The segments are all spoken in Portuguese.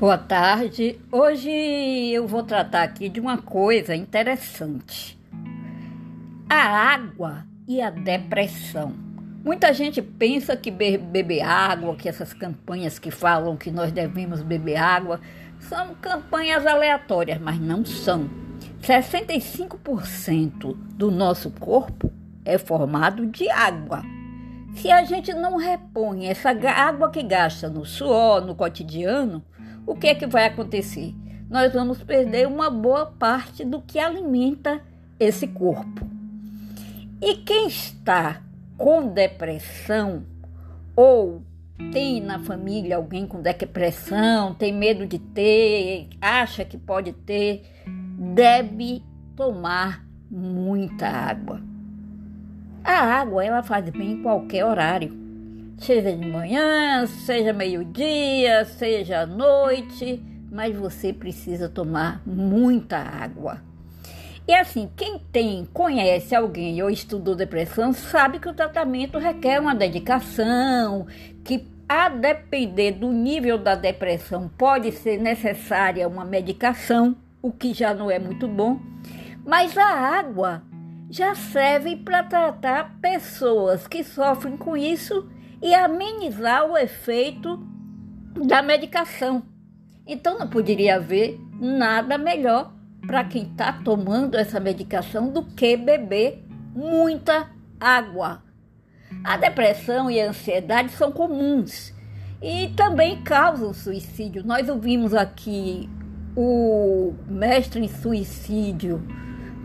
Boa tarde. Hoje eu vou tratar aqui de uma coisa interessante: a água e a depressão. Muita gente pensa que beber água, que essas campanhas que falam que nós devemos beber água, são campanhas aleatórias, mas não são. 65% do nosso corpo é formado de água. Se a gente não repõe essa água que gasta no suor, no cotidiano, o que é que vai acontecer? Nós vamos perder uma boa parte do que alimenta esse corpo. E quem está com depressão ou tem na família alguém com depressão, tem medo de ter, acha que pode ter, deve tomar muita água. A água ela faz bem em qualquer horário seja de manhã, seja meio-dia, seja à noite, mas você precisa tomar muita água. E assim, quem tem, conhece alguém ou estudou depressão, sabe que o tratamento requer uma dedicação, que a depender do nível da depressão pode ser necessária uma medicação, o que já não é muito bom, mas a água já serve para tratar pessoas que sofrem com isso e amenizar o efeito da medicação. Então não poderia haver nada melhor para quem está tomando essa medicação do que beber muita água. A depressão e a ansiedade são comuns e também causam suicídio. Nós ouvimos aqui o mestre em suicídio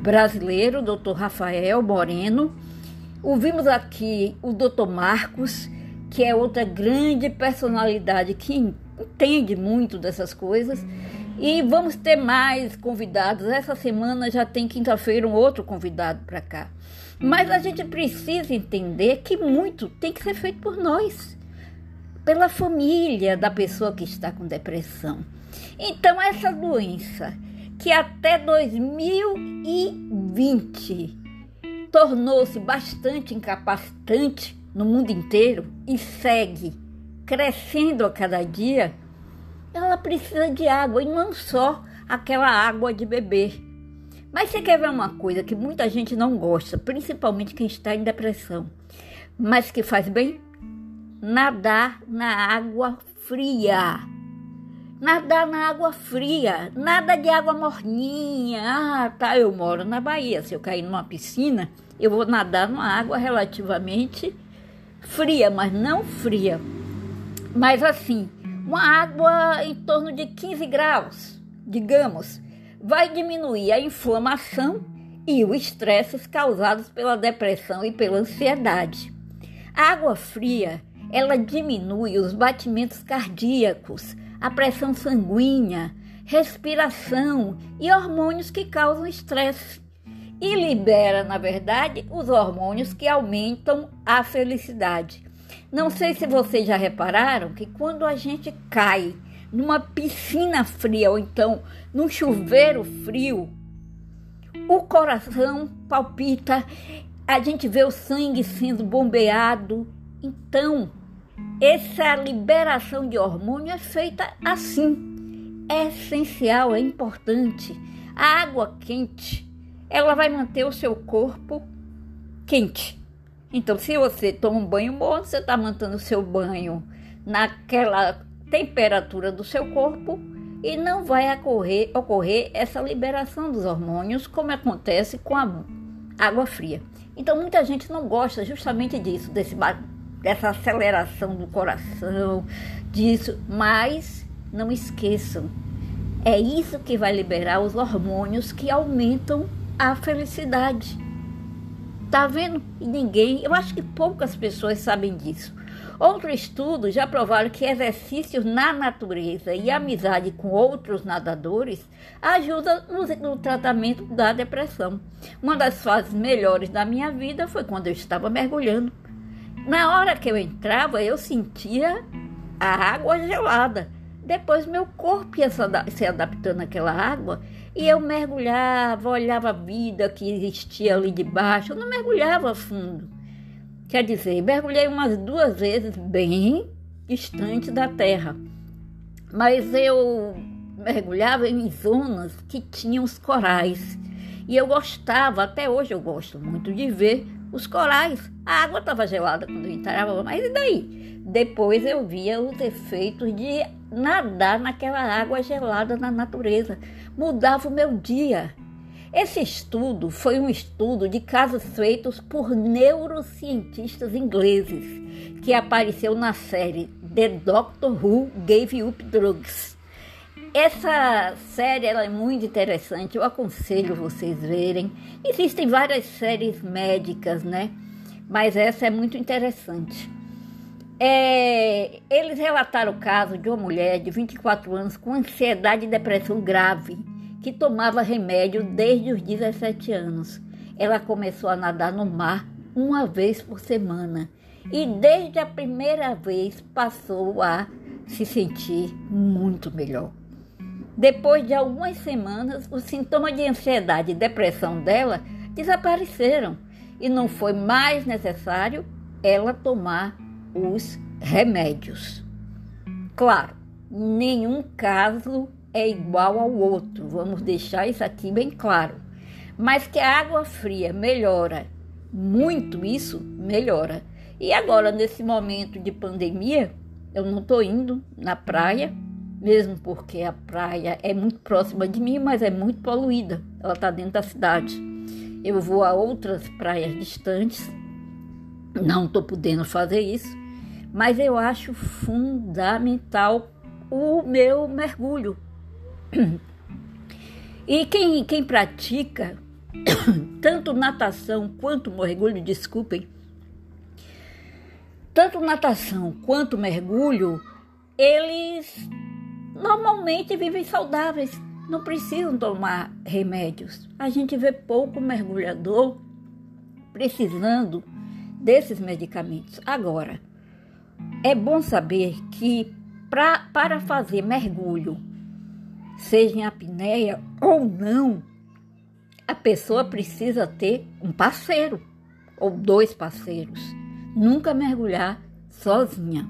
brasileiro, Dr. Rafael Moreno. Ouvimos aqui o Dr. Marcos que é outra grande personalidade que entende muito dessas coisas. E vamos ter mais convidados. Essa semana já tem quinta-feira um outro convidado para cá. Mas a gente precisa entender que muito tem que ser feito por nós, pela família da pessoa que está com depressão. Então, essa doença que até 2020 tornou-se bastante incapacitante no mundo inteiro e segue crescendo a cada dia, ela precisa de água e não só aquela água de beber. Mas você quer ver uma coisa que muita gente não gosta, principalmente quem está em depressão, mas que faz bem? Nadar na água fria. Nadar na água fria, nada de água morninha. Ah, tá, eu moro na Bahia. Se eu cair numa piscina, eu vou nadar numa água relativamente fria, mas não fria. Mas assim, uma água em torno de 15 graus, digamos, vai diminuir a inflamação e os estresses causados pela depressão e pela ansiedade. A água fria, ela diminui os batimentos cardíacos, a pressão sanguínea, respiração e hormônios que causam estresse e libera, na verdade, os hormônios que aumentam a felicidade. Não sei se vocês já repararam que quando a gente cai numa piscina fria ou então num chuveiro frio, o coração palpita, a gente vê o sangue sendo bombeado. Então, essa liberação de hormônio é feita assim. É essencial, é importante. A água quente ela vai manter o seu corpo quente. Então, se você toma um banho morno, você está mantendo o seu banho naquela temperatura do seu corpo e não vai ocorrer, ocorrer essa liberação dos hormônios, como acontece com a água fria. Então, muita gente não gosta justamente disso, desse, dessa aceleração do coração, disso, mas não esqueçam, é isso que vai liberar os hormônios que aumentam a felicidade. Tá vendo? Ninguém, eu acho que poucas pessoas sabem disso. Outros estudos já provaram que exercícios na natureza e amizade com outros nadadores ajudam no, no, tratamento da depressão. Uma das fases melhores da minha vida foi quando eu estava mergulhando. Na hora que eu entrava, eu sentia a água gelada. Depois meu corpo ia se adaptando àquela água e eu mergulhava, olhava a vida que existia ali debaixo. Eu não mergulhava fundo. Quer dizer, mergulhei umas duas vezes bem distante da terra. mas eu mergulhava em zonas que tinham os corais. E eu gostava, até hoje eu gosto muito de ver os corais. A água estava gelada quando eu entrava, mas e daí? Depois eu via os efeitos de nadar naquela água gelada na natureza. Mudava o meu dia. Esse estudo foi um estudo de casos feitos por neurocientistas ingleses, que apareceu na série The Doctor Who Gave Up Drugs. Essa série é muito interessante, eu aconselho vocês verem. Existem várias séries médicas, né? Mas essa é muito interessante. É, eles relataram o caso de uma mulher de 24 anos com ansiedade e depressão grave que tomava remédio desde os 17 anos. Ela começou a nadar no mar uma vez por semana e desde a primeira vez passou a se sentir muito melhor. Depois de algumas semanas, os sintomas de ansiedade e depressão dela desapareceram e não foi mais necessário ela tomar os remédios. Claro, nenhum caso é igual ao outro, vamos deixar isso aqui bem claro. Mas que a água fria melhora muito isso, melhora. E agora, nesse momento de pandemia, eu não estou indo na praia, mesmo porque a praia é muito próxima de mim, mas é muito poluída. Ela está dentro da cidade. Eu vou a outras praias distantes, não estou podendo fazer isso, mas eu acho fundamental o meu mergulho, e quem, quem pratica tanto natação quanto mergulho, desculpem, tanto natação quanto mergulho, eles normalmente vivem saudáveis, não precisam tomar remédios. A gente vê pouco mergulhador precisando desses medicamentos. Agora, é bom saber que pra, para fazer mergulho seja em apneia ou não, a pessoa precisa ter um parceiro ou dois parceiros. Nunca mergulhar sozinha.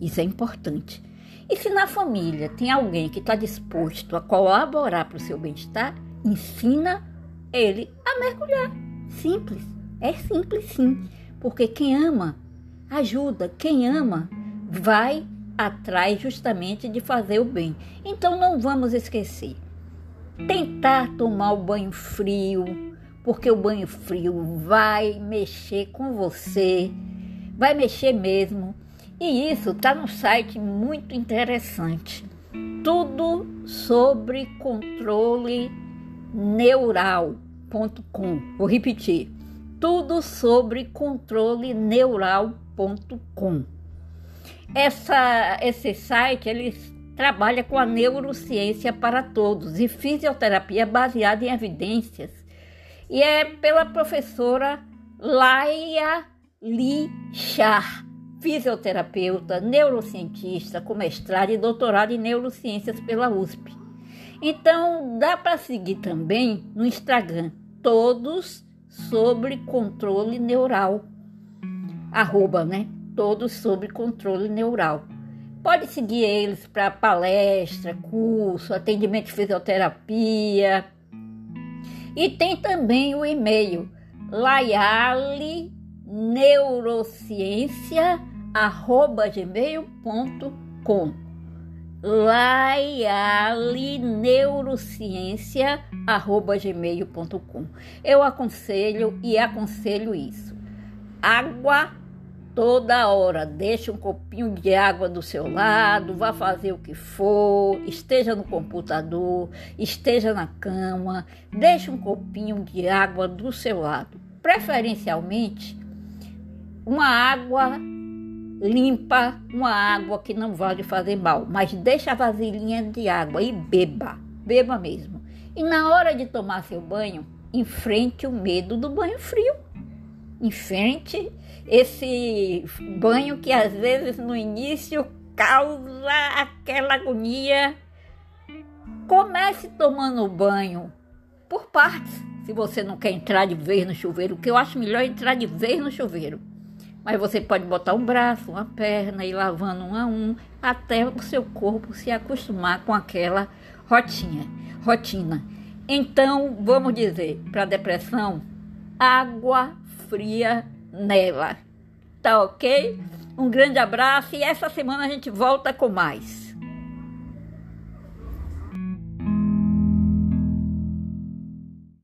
Isso é importante. E se na família tem alguém que está disposto a colaborar para o seu bem-estar, ensina ele a mergulhar. Simples. É simples sim. Porque quem ama ajuda. Quem ama vai atrás justamente de fazer o bem. Então não vamos esquecer. Tentar tomar o banho frio, porque o banho frio vai mexer com você, vai mexer mesmo. E isso está no site muito interessante. Tudo sobre controle neural.com. Vou repetir. Tudo sobre controle neural.com. Esse site ele trabalha com a neurociência para todos e fisioterapia baseada em evidências. E é pela professora Laia Li Char, fisioterapeuta, neurocientista com mestrado e doutorado em neurociências pela USP. Então, dá para seguir também no Instagram, todos sobre controle neural. Arroba, né? todos sobre controle neural. Pode seguir eles para palestra, curso, atendimento de fisioterapia. E tem também o e-mail laialeneurociência@gmail.com laialeneurociência@gmail.com. Eu aconselho e aconselho isso. Água toda hora. Deixe um copinho de água do seu lado, vá fazer o que for, esteja no computador, esteja na cama, deixe um copinho de água do seu lado. Preferencialmente, uma água limpa, uma água que não vale fazer mal, mas deixa a vasilhinha de água e beba, beba mesmo. E na hora de tomar seu banho, enfrente o medo do banho frio. Enfrente esse banho que às vezes no início causa aquela agonia. Comece tomando banho por partes. Se você não quer entrar de vez no chuveiro, que eu acho melhor entrar de vez no chuveiro. Mas você pode botar um braço, uma perna e lavando um a um até o seu corpo se acostumar com aquela rotinha, rotina. Então, vamos dizer, para depressão, água fria nela. Tá ok? Um grande abraço e essa semana a gente volta com mais.